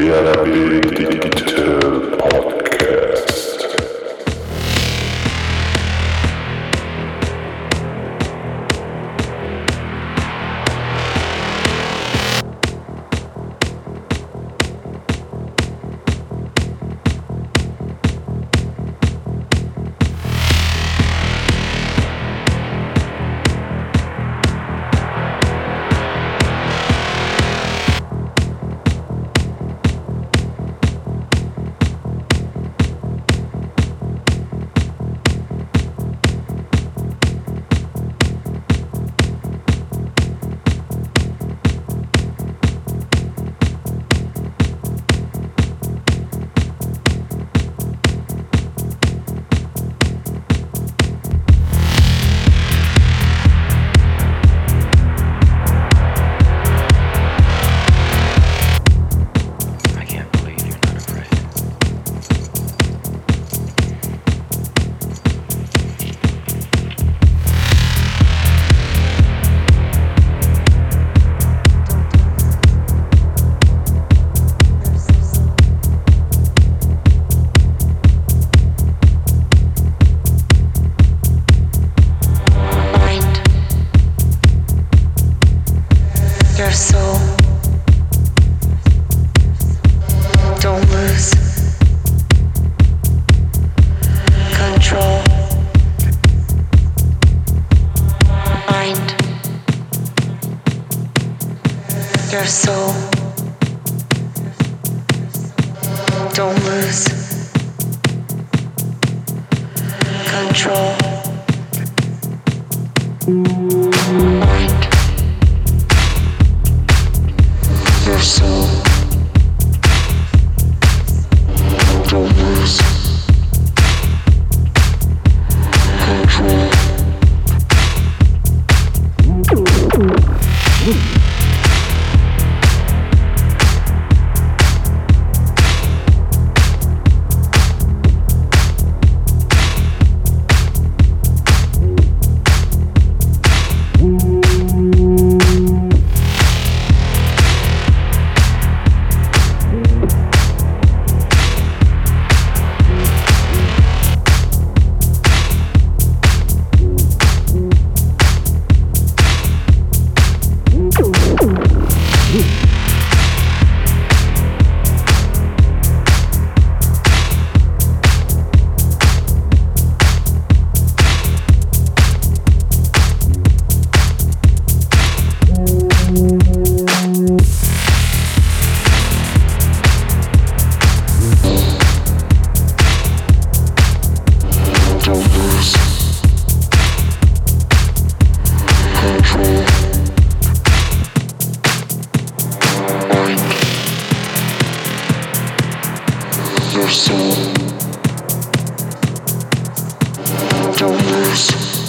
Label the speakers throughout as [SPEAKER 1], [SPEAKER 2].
[SPEAKER 1] Be your soul. Don't lose control. Mind your soul. Don't lose control. don't lose.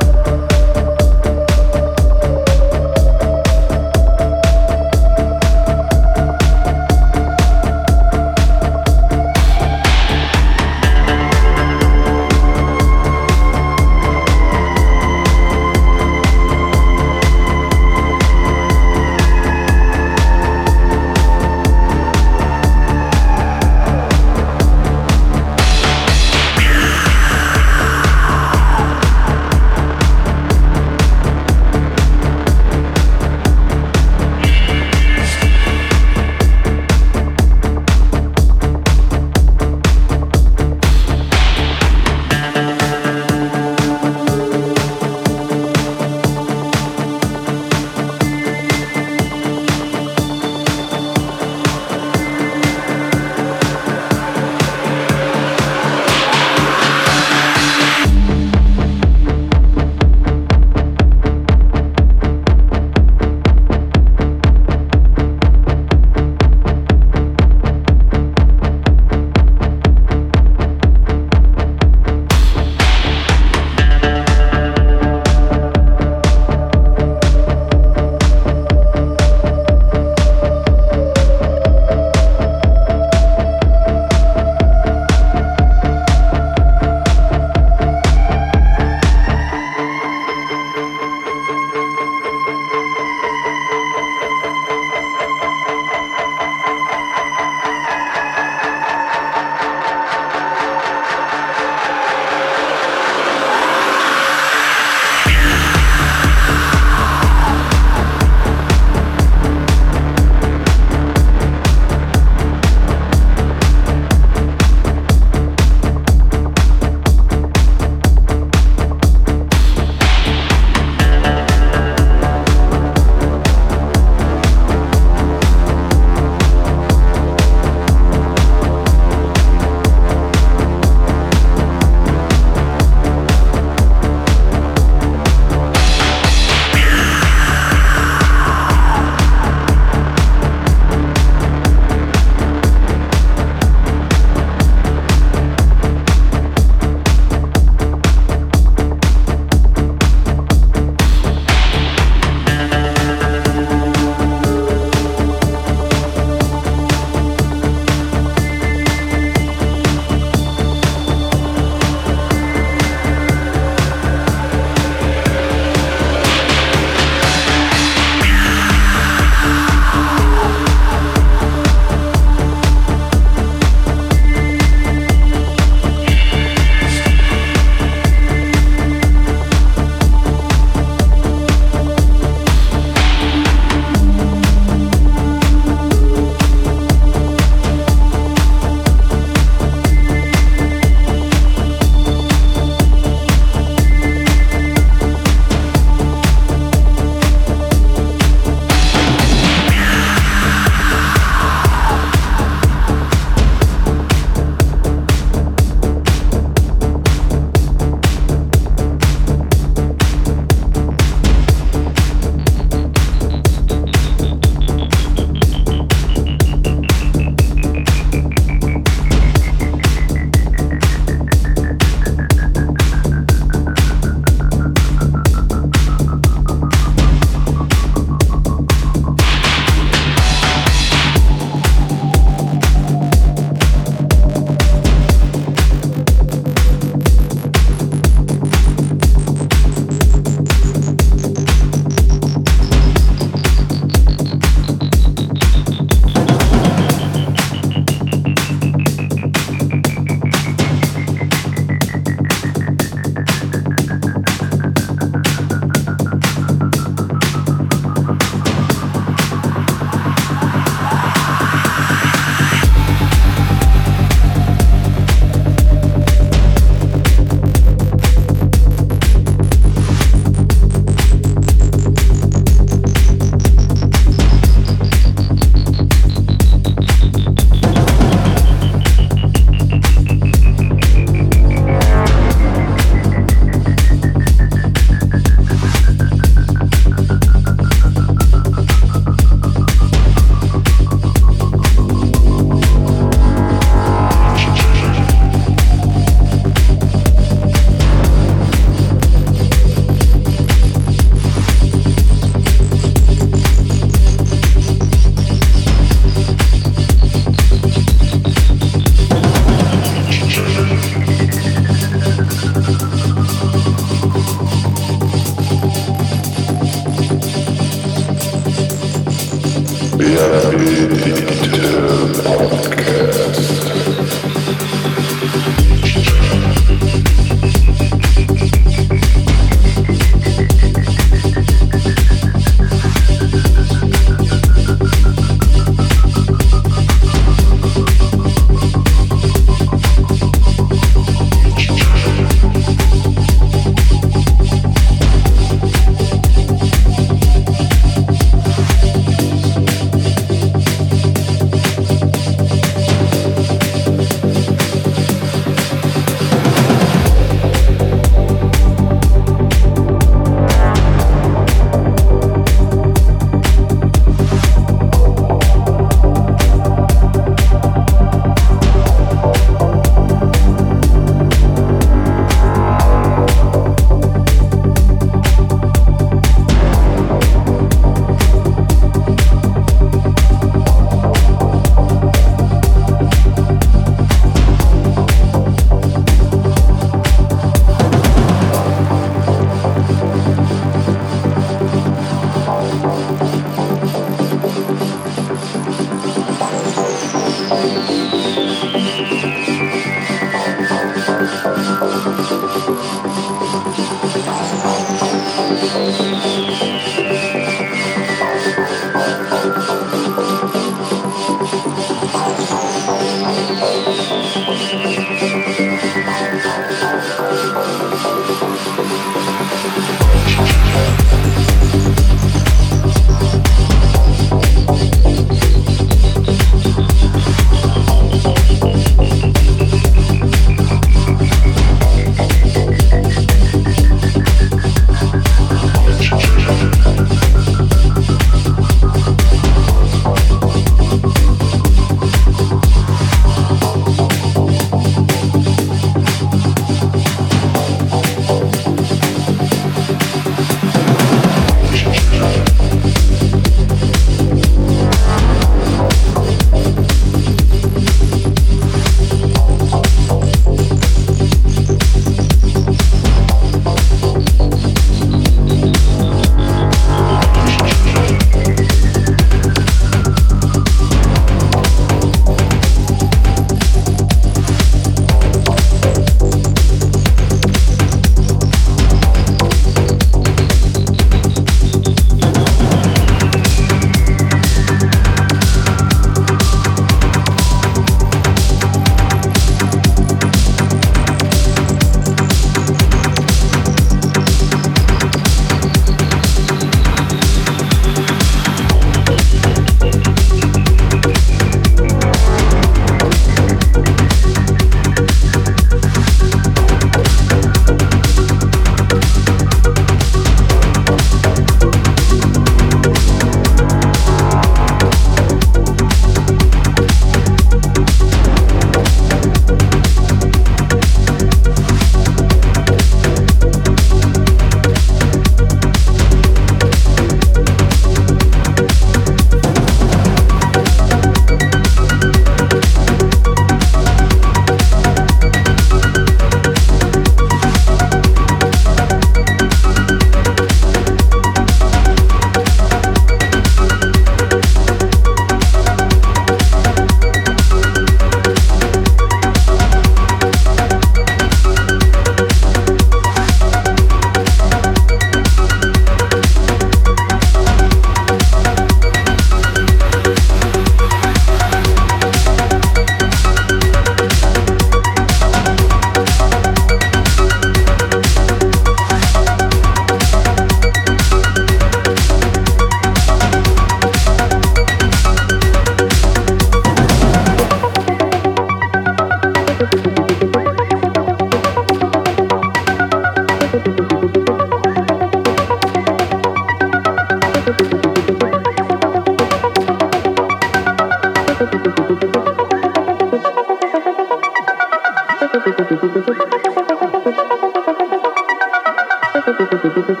[SPEAKER 2] Thank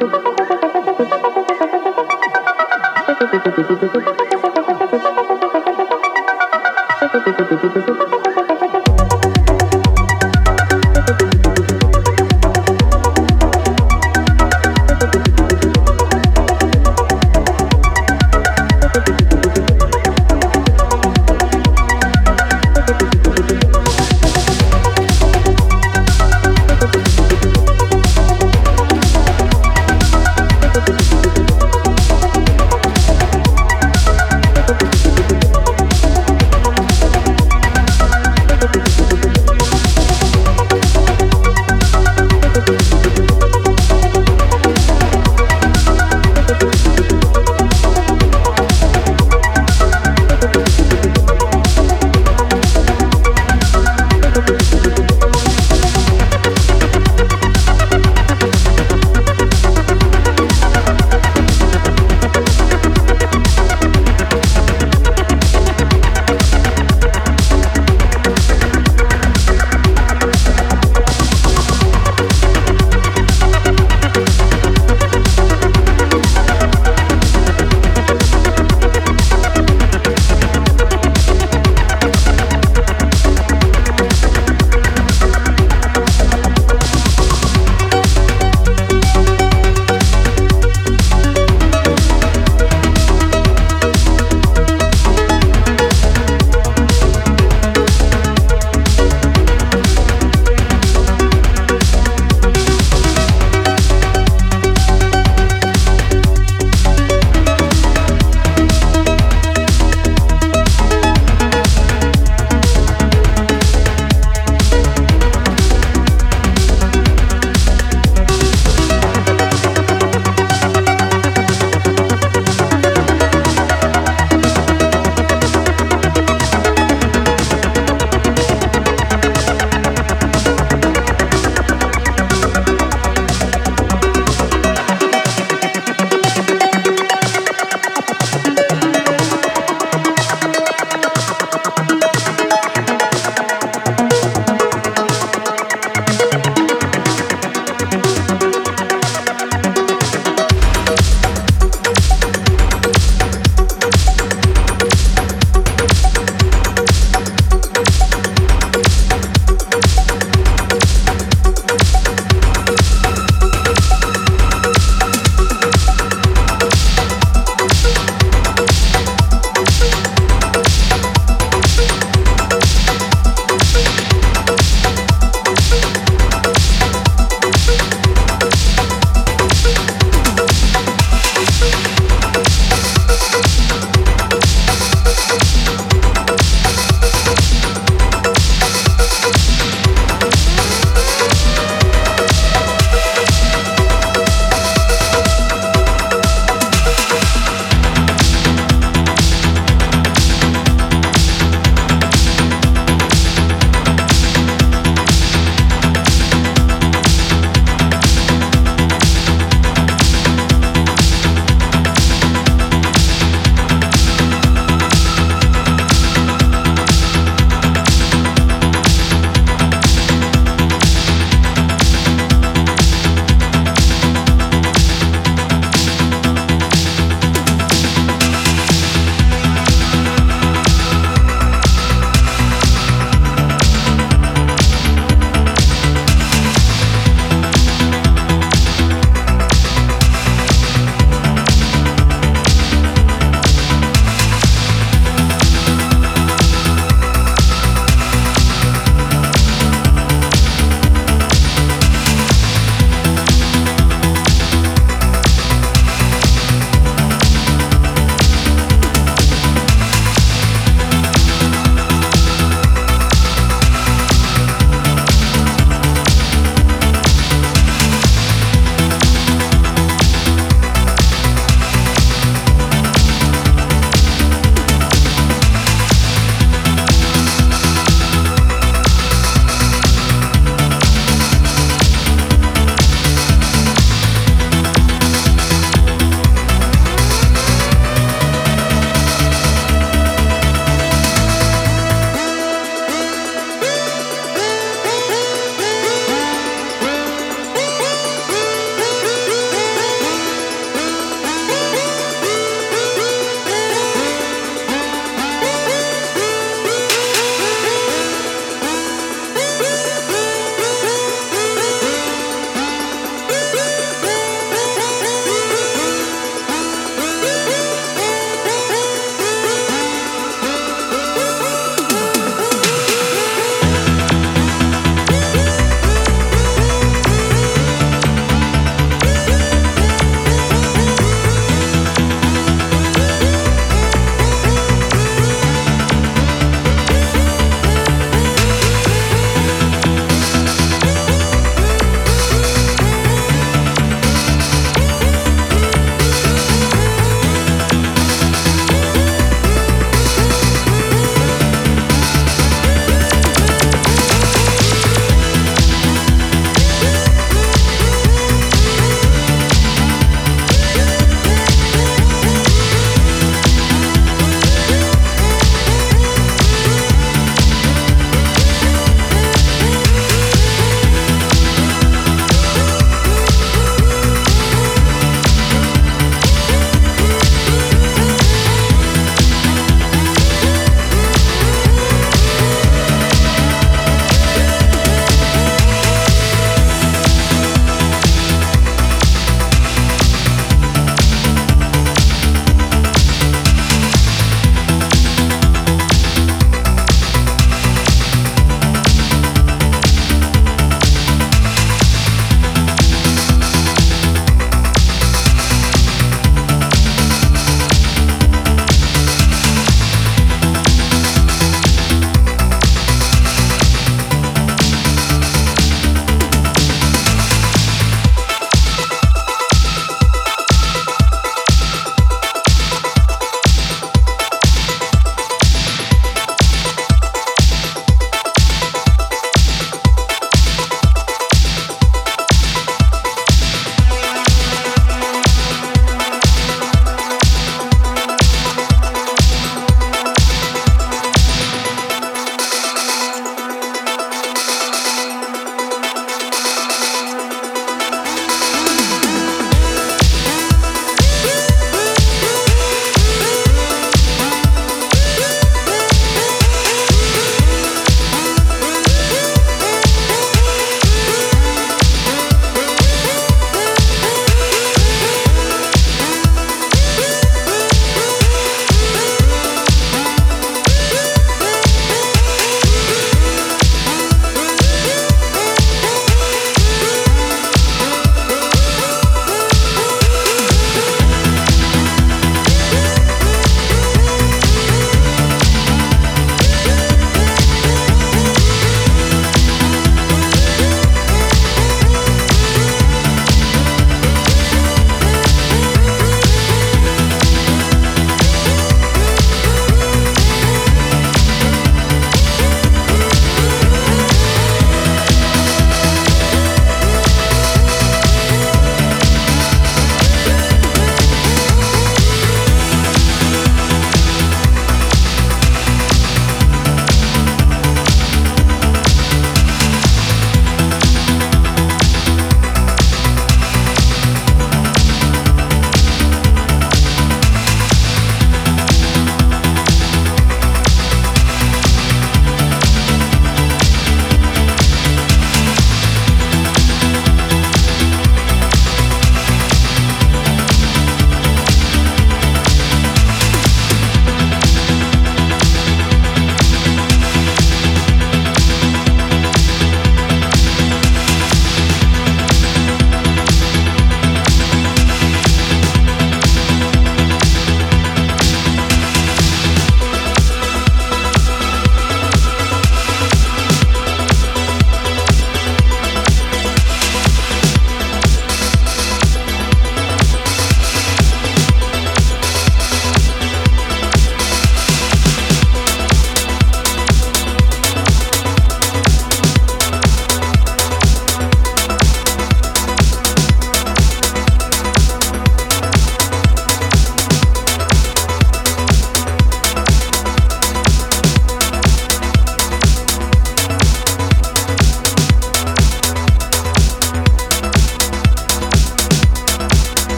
[SPEAKER 2] you.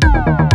[SPEAKER 2] thank you